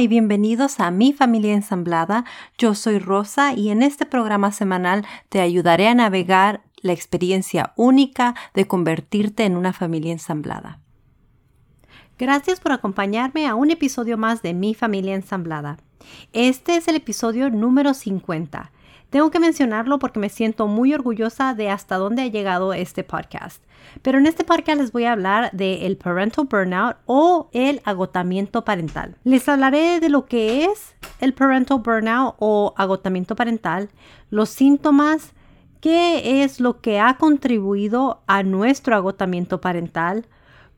Y bienvenidos a Mi Familia Ensamblada. Yo soy Rosa y en este programa semanal te ayudaré a navegar la experiencia única de convertirte en una familia ensamblada. Gracias por acompañarme a un episodio más de Mi Familia Ensamblada. Este es el episodio número 50 tengo que mencionarlo porque me siento muy orgullosa de hasta dónde ha llegado este podcast. Pero en este podcast les voy a hablar del el parental burnout o el agotamiento parental. Les hablaré de lo que es el parental burnout o agotamiento parental, los síntomas, qué es lo que ha contribuido a nuestro agotamiento parental,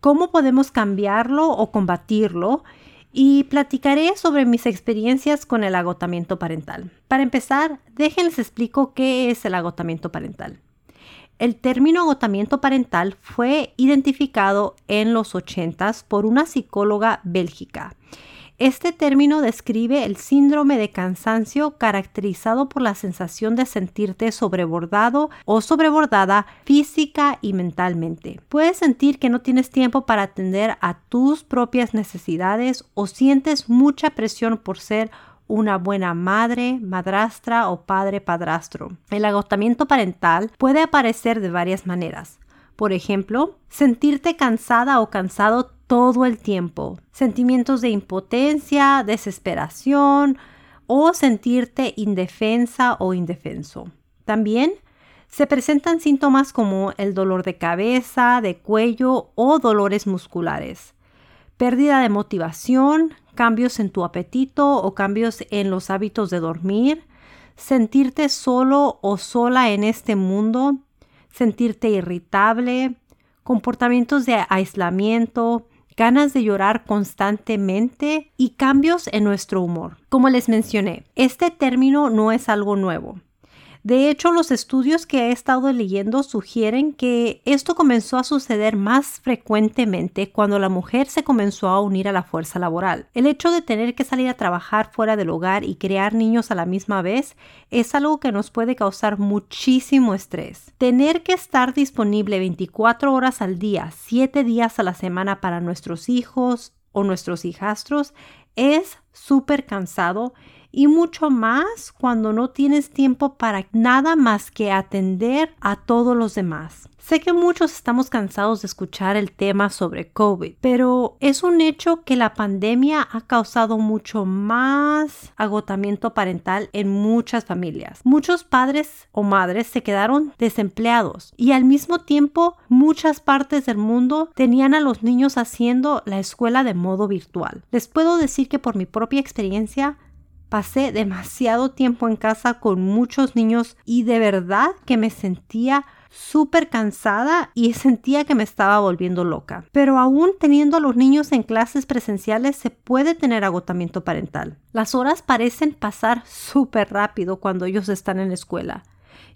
cómo podemos cambiarlo o combatirlo y platicaré sobre mis experiencias con el agotamiento parental. Para empezar, déjenles explico qué es el agotamiento parental. El término agotamiento parental fue identificado en los 80 por una psicóloga bélgica este término describe el síndrome de cansancio caracterizado por la sensación de sentirte sobrebordado o sobrebordada física y mentalmente. Puedes sentir que no tienes tiempo para atender a tus propias necesidades o sientes mucha presión por ser una buena madre, madrastra o padre padrastro. El agotamiento parental puede aparecer de varias maneras. Por ejemplo, sentirte cansada o cansado todo el tiempo. Sentimientos de impotencia, desesperación o sentirte indefensa o indefenso. También se presentan síntomas como el dolor de cabeza, de cuello o dolores musculares, pérdida de motivación, cambios en tu apetito o cambios en los hábitos de dormir, sentirte solo o sola en este mundo, sentirte irritable, comportamientos de aislamiento, ganas de llorar constantemente y cambios en nuestro humor. Como les mencioné, este término no es algo nuevo. De hecho, los estudios que he estado leyendo sugieren que esto comenzó a suceder más frecuentemente cuando la mujer se comenzó a unir a la fuerza laboral. El hecho de tener que salir a trabajar fuera del hogar y crear niños a la misma vez es algo que nos puede causar muchísimo estrés. Tener que estar disponible 24 horas al día, 7 días a la semana para nuestros hijos o nuestros hijastros es súper cansado y mucho más cuando no tienes tiempo para nada más que atender a todos los demás. Sé que muchos estamos cansados de escuchar el tema sobre COVID, pero es un hecho que la pandemia ha causado mucho más agotamiento parental en muchas familias. Muchos padres o madres se quedaron desempleados y al mismo tiempo muchas partes del mundo tenían a los niños haciendo la escuela de modo virtual. Les puedo decir que por mi propia experiencia Pasé demasiado tiempo en casa con muchos niños y de verdad que me sentía súper cansada y sentía que me estaba volviendo loca. Pero aún teniendo a los niños en clases presenciales se puede tener agotamiento parental. Las horas parecen pasar súper rápido cuando ellos están en la escuela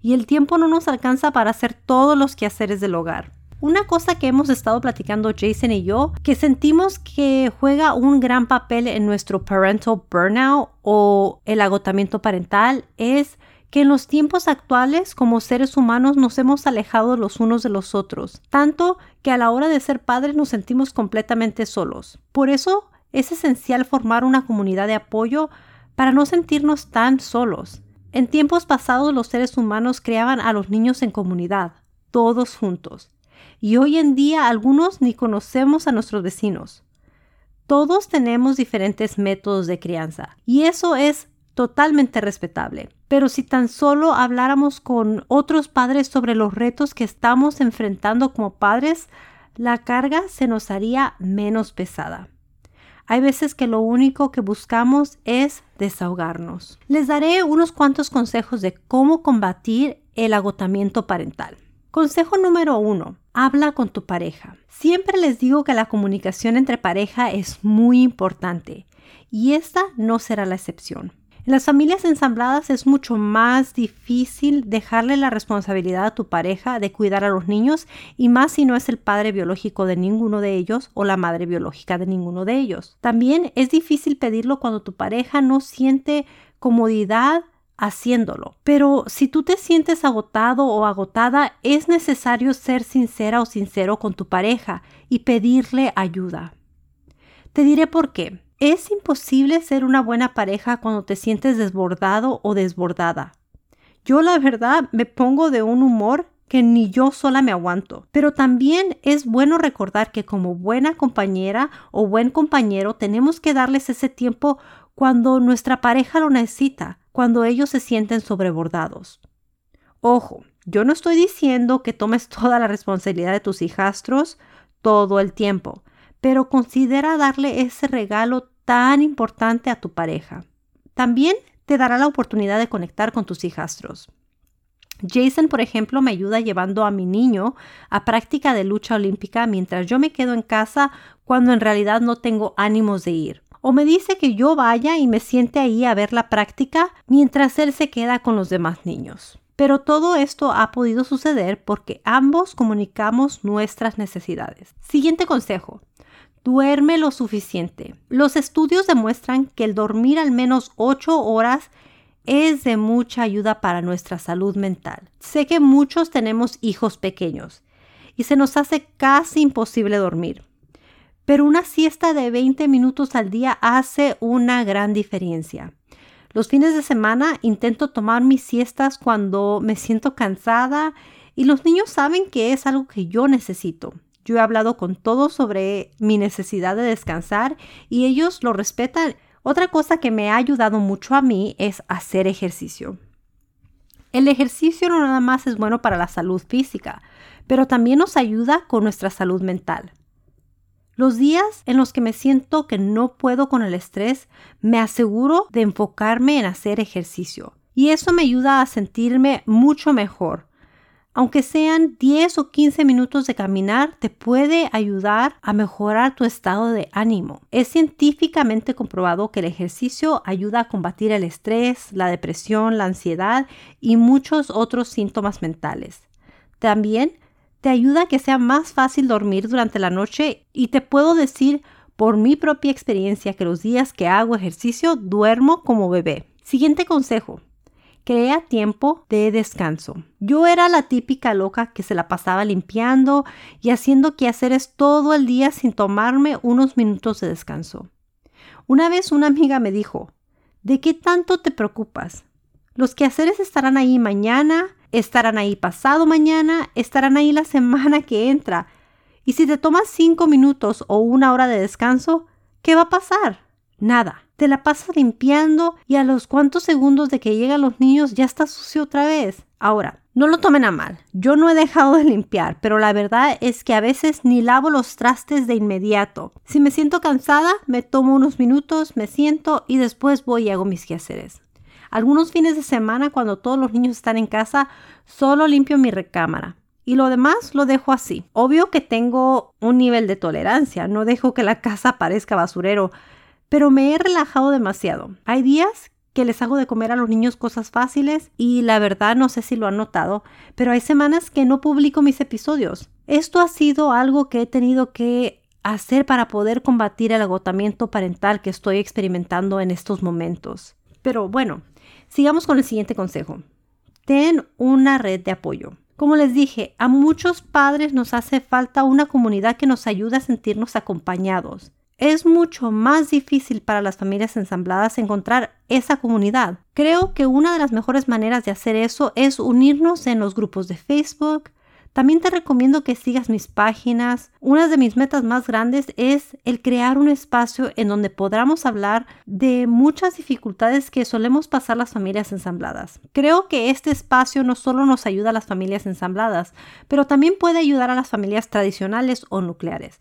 y el tiempo no nos alcanza para hacer todos los quehaceres del hogar. Una cosa que hemos estado platicando Jason y yo, que sentimos que juega un gran papel en nuestro parental burnout o el agotamiento parental es que en los tiempos actuales como seres humanos nos hemos alejado los unos de los otros, tanto que a la hora de ser padres nos sentimos completamente solos. Por eso es esencial formar una comunidad de apoyo para no sentirnos tan solos. En tiempos pasados los seres humanos creaban a los niños en comunidad, todos juntos y hoy en día algunos ni conocemos a nuestros vecinos. Todos tenemos diferentes métodos de crianza y eso es totalmente respetable. Pero si tan solo habláramos con otros padres sobre los retos que estamos enfrentando como padres, la carga se nos haría menos pesada. Hay veces que lo único que buscamos es desahogarnos. Les daré unos cuantos consejos de cómo combatir el agotamiento parental. Consejo número uno. Habla con tu pareja. Siempre les digo que la comunicación entre pareja es muy importante y esta no será la excepción. En las familias ensambladas es mucho más difícil dejarle la responsabilidad a tu pareja de cuidar a los niños y más si no es el padre biológico de ninguno de ellos o la madre biológica de ninguno de ellos. También es difícil pedirlo cuando tu pareja no siente comodidad haciéndolo. Pero si tú te sientes agotado o agotada, es necesario ser sincera o sincero con tu pareja y pedirle ayuda. Te diré por qué. Es imposible ser una buena pareja cuando te sientes desbordado o desbordada. Yo la verdad me pongo de un humor que ni yo sola me aguanto. Pero también es bueno recordar que como buena compañera o buen compañero tenemos que darles ese tiempo cuando nuestra pareja lo necesita, cuando ellos se sienten sobrebordados. Ojo, yo no estoy diciendo que tomes toda la responsabilidad de tus hijastros todo el tiempo, pero considera darle ese regalo tan importante a tu pareja. También te dará la oportunidad de conectar con tus hijastros. Jason, por ejemplo, me ayuda llevando a mi niño a práctica de lucha olímpica mientras yo me quedo en casa cuando en realidad no tengo ánimos de ir. O me dice que yo vaya y me siente ahí a ver la práctica mientras él se queda con los demás niños. Pero todo esto ha podido suceder porque ambos comunicamos nuestras necesidades. Siguiente consejo. Duerme lo suficiente. Los estudios demuestran que el dormir al menos 8 horas es de mucha ayuda para nuestra salud mental. Sé que muchos tenemos hijos pequeños y se nos hace casi imposible dormir. Pero una siesta de 20 minutos al día hace una gran diferencia. Los fines de semana intento tomar mis siestas cuando me siento cansada y los niños saben que es algo que yo necesito. Yo he hablado con todos sobre mi necesidad de descansar y ellos lo respetan. Otra cosa que me ha ayudado mucho a mí es hacer ejercicio. El ejercicio no nada más es bueno para la salud física, pero también nos ayuda con nuestra salud mental. Los días en los que me siento que no puedo con el estrés, me aseguro de enfocarme en hacer ejercicio. Y eso me ayuda a sentirme mucho mejor. Aunque sean 10 o 15 minutos de caminar, te puede ayudar a mejorar tu estado de ánimo. Es científicamente comprobado que el ejercicio ayuda a combatir el estrés, la depresión, la ansiedad y muchos otros síntomas mentales. También te ayuda a que sea más fácil dormir durante la noche y te puedo decir por mi propia experiencia que los días que hago ejercicio duermo como bebé. Siguiente consejo. Crea tiempo de descanso. Yo era la típica loca que se la pasaba limpiando y haciendo quehaceres todo el día sin tomarme unos minutos de descanso. Una vez una amiga me dijo, ¿de qué tanto te preocupas? Los quehaceres estarán ahí mañana estarán ahí pasado mañana, estarán ahí la semana que entra. Y si te tomas cinco minutos o una hora de descanso, ¿qué va a pasar? Nada. Te la pasas limpiando y a los cuantos segundos de que llegan los niños ya está sucio otra vez. Ahora, no lo tomen a mal. Yo no he dejado de limpiar, pero la verdad es que a veces ni lavo los trastes de inmediato. Si me siento cansada, me tomo unos minutos, me siento y después voy y hago mis quehaceres. Algunos fines de semana, cuando todos los niños están en casa, solo limpio mi recámara. Y lo demás lo dejo así. Obvio que tengo un nivel de tolerancia, no dejo que la casa parezca basurero, pero me he relajado demasiado. Hay días que les hago de comer a los niños cosas fáciles y la verdad no sé si lo han notado, pero hay semanas que no publico mis episodios. Esto ha sido algo que he tenido que hacer para poder combatir el agotamiento parental que estoy experimentando en estos momentos. Pero bueno, Sigamos con el siguiente consejo. Ten una red de apoyo. Como les dije, a muchos padres nos hace falta una comunidad que nos ayude a sentirnos acompañados. Es mucho más difícil para las familias ensambladas encontrar esa comunidad. Creo que una de las mejores maneras de hacer eso es unirnos en los grupos de Facebook, también te recomiendo que sigas mis páginas. Una de mis metas más grandes es el crear un espacio en donde podamos hablar de muchas dificultades que solemos pasar las familias ensambladas. Creo que este espacio no solo nos ayuda a las familias ensambladas, pero también puede ayudar a las familias tradicionales o nucleares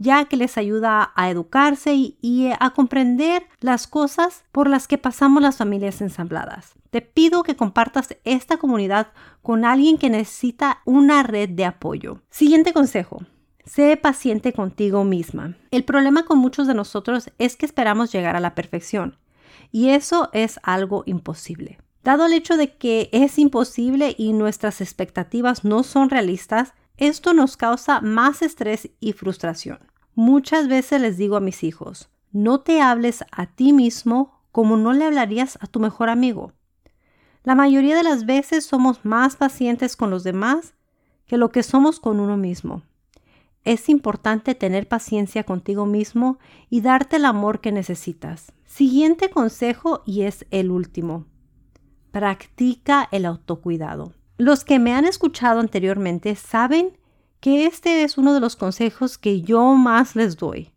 ya que les ayuda a educarse y, a comprender las cosas por las que pasamos las familias ensambladas. Te pido que compartas esta comunidad con alguien que necesita una red de apoyo. Siguiente consejo. Sé paciente contigo misma. El problema con muchos de nosotros es que esperamos llegar a la perfección y eso es algo imposible. Dado el hecho de que es imposible y nuestras expectativas no son realistas, esto nos causa más estrés y frustración. Muchas veces les digo a mis hijos, no te hables a ti mismo como no le hablarías a tu mejor amigo. La mayoría de las veces somos más pacientes con los demás que lo que somos con uno mismo. es importante tener paciencia contigo mismo y darte el amor que necesitas. Siguiente consejo y es el último. Practica el autocuidado. Los que me han escuchado anteriormente saben que este es uno de los consejos que yo más les doy.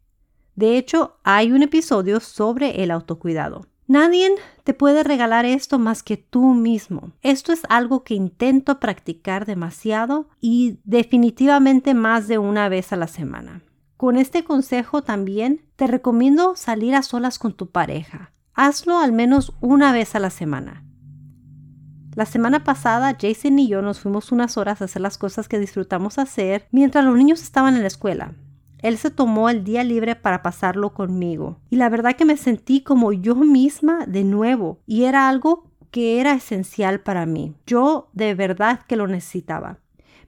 De hecho, hay un episodio sobre el autocuidado. Nadie te puede regalar esto más que tú mismo. Esto es algo que intento practicar demasiado y definitivamente más de una vez a la semana. Con este consejo también te recomiendo salir a solas con tu pareja. Hazlo al menos una vez a la semana. La semana pasada Jason y yo nos fuimos unas horas a hacer las cosas que disfrutamos hacer mientras los niños estaban en la escuela. Él se tomó el día libre para pasarlo conmigo. Y la verdad que me sentí como yo misma de nuevo. Y era algo que era esencial para mí. Yo de verdad que lo necesitaba.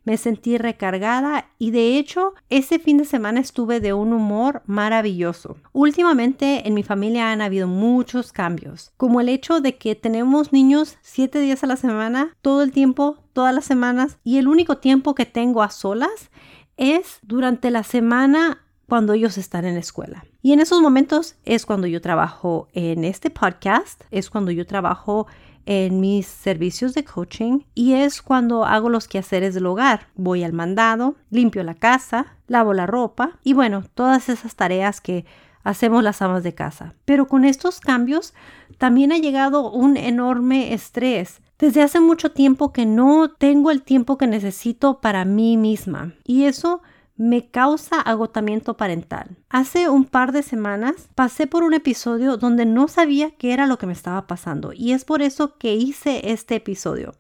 Me sentí recargada y de hecho ese fin de semana estuve de un humor maravilloso. Últimamente en mi familia han habido muchos cambios, como el hecho de que tenemos niños siete días a la semana, todo el tiempo, todas las semanas y el único tiempo que tengo a solas es durante la semana cuando ellos están en la escuela. Y en esos momentos es cuando yo trabajo en este podcast, es cuando yo trabajo en mis servicios de coaching y es cuando hago los quehaceres del hogar. Voy al mandado, limpio la casa, lavo la ropa y bueno, todas esas tareas que hacemos las amas de casa. Pero con estos cambios también ha llegado un enorme estrés desde hace mucho tiempo que no tengo el tiempo que necesito para mí misma y eso me causa agotamiento parental. Hace un par de semanas pasé por un episodio donde no sabía qué era lo que me estaba pasando y es por eso que hice este episodio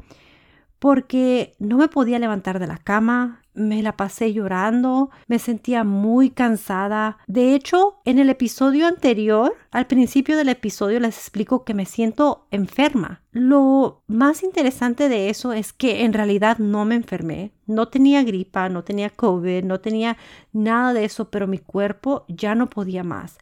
porque no me podía levantar de la cama, me la pasé llorando, me sentía muy cansada. De hecho, en el episodio anterior, al principio del episodio les explico que me siento enferma. Lo más interesante de eso es que en realidad no me enfermé, no tenía gripa, no tenía COVID, no tenía nada de eso, pero mi cuerpo ya no podía más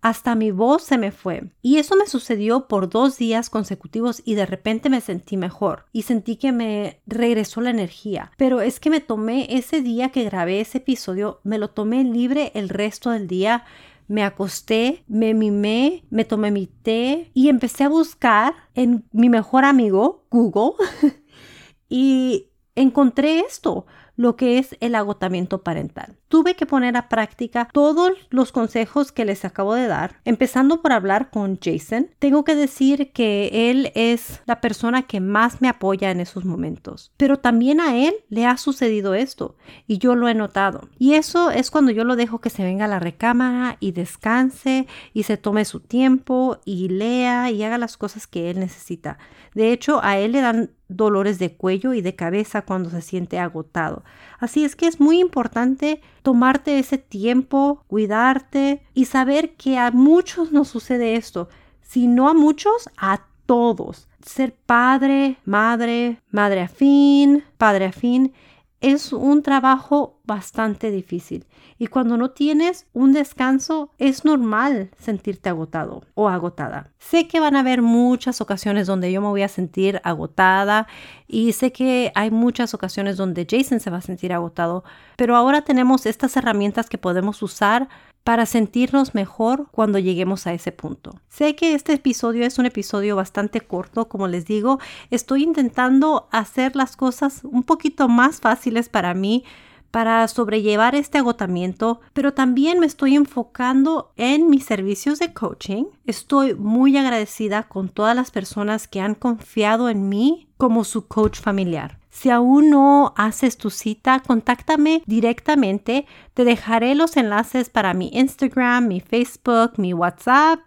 hasta mi voz se me fue. Y eso me sucedió por dos días consecutivos y de repente me sentí mejor y sentí que me regresó la energía. Pero es que me tomé ese día que grabé ese episodio, me lo tomé libre el resto del día. Me acosté, me mimé, me tomé mi té y empecé a buscar en mi mejor amigo, Google, y encontré esto lo que es el agotamiento parental. Tuve que poner a práctica todos los consejos que les acabo de dar, empezando por hablar con Jason. Tengo que decir que él es la persona que más me apoya en esos momentos, pero también a él le ha sucedido esto y yo lo he notado. Y eso es cuando yo lo dejo que se venga a la recámara y descanse y se tome su tiempo y lea y haga las cosas que él necesita. De hecho, a él le dan dolores de cuello y de cabeza cuando se siente agotado. Así es que es muy importante tomarte ese tiempo, cuidarte y saber que a muchos nos sucede esto. Si no a muchos, a todos. Ser padre, madre, madre afín, padre afín es un trabajo bastante difícil y cuando no tienes un descanso es normal sentirte agotado o agotada. Sé que van a haber muchas ocasiones donde yo me voy a sentir agotada y sé que hay muchas ocasiones donde Jason se va a sentir agotado, pero ahora tenemos estas herramientas que podemos usar para sentirnos mejor cuando lleguemos a ese punto. Sé que este episodio es un episodio bastante corto, como les digo, estoy intentando hacer las cosas un poquito más fáciles para mí para sobrellevar este agotamiento, pero también me estoy enfocando en mis servicios de coaching. Estoy muy agradecida con todas las personas que han confiado en mí como su coach familiar. Si aún no haces tu cita, contáctame directamente. Te dejaré los enlaces para mi Instagram, mi Facebook, mi WhatsApp.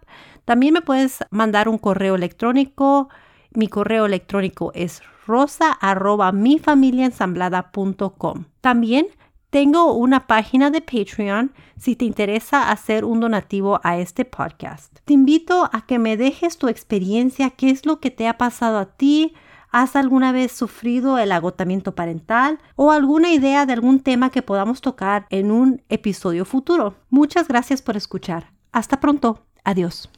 También me puedes mandar un correo electrónico. Mi correo electrónico es rosa También tengo una página de Patreon si te interesa hacer un donativo a este podcast. Te invito a que me dejes tu experiencia, qué es lo que te ha pasado a ti, ¿Has alguna vez sufrido el agotamiento parental o alguna idea de algún tema que podamos tocar en un episodio futuro? Muchas gracias por escuchar. Hasta pronto. Adiós.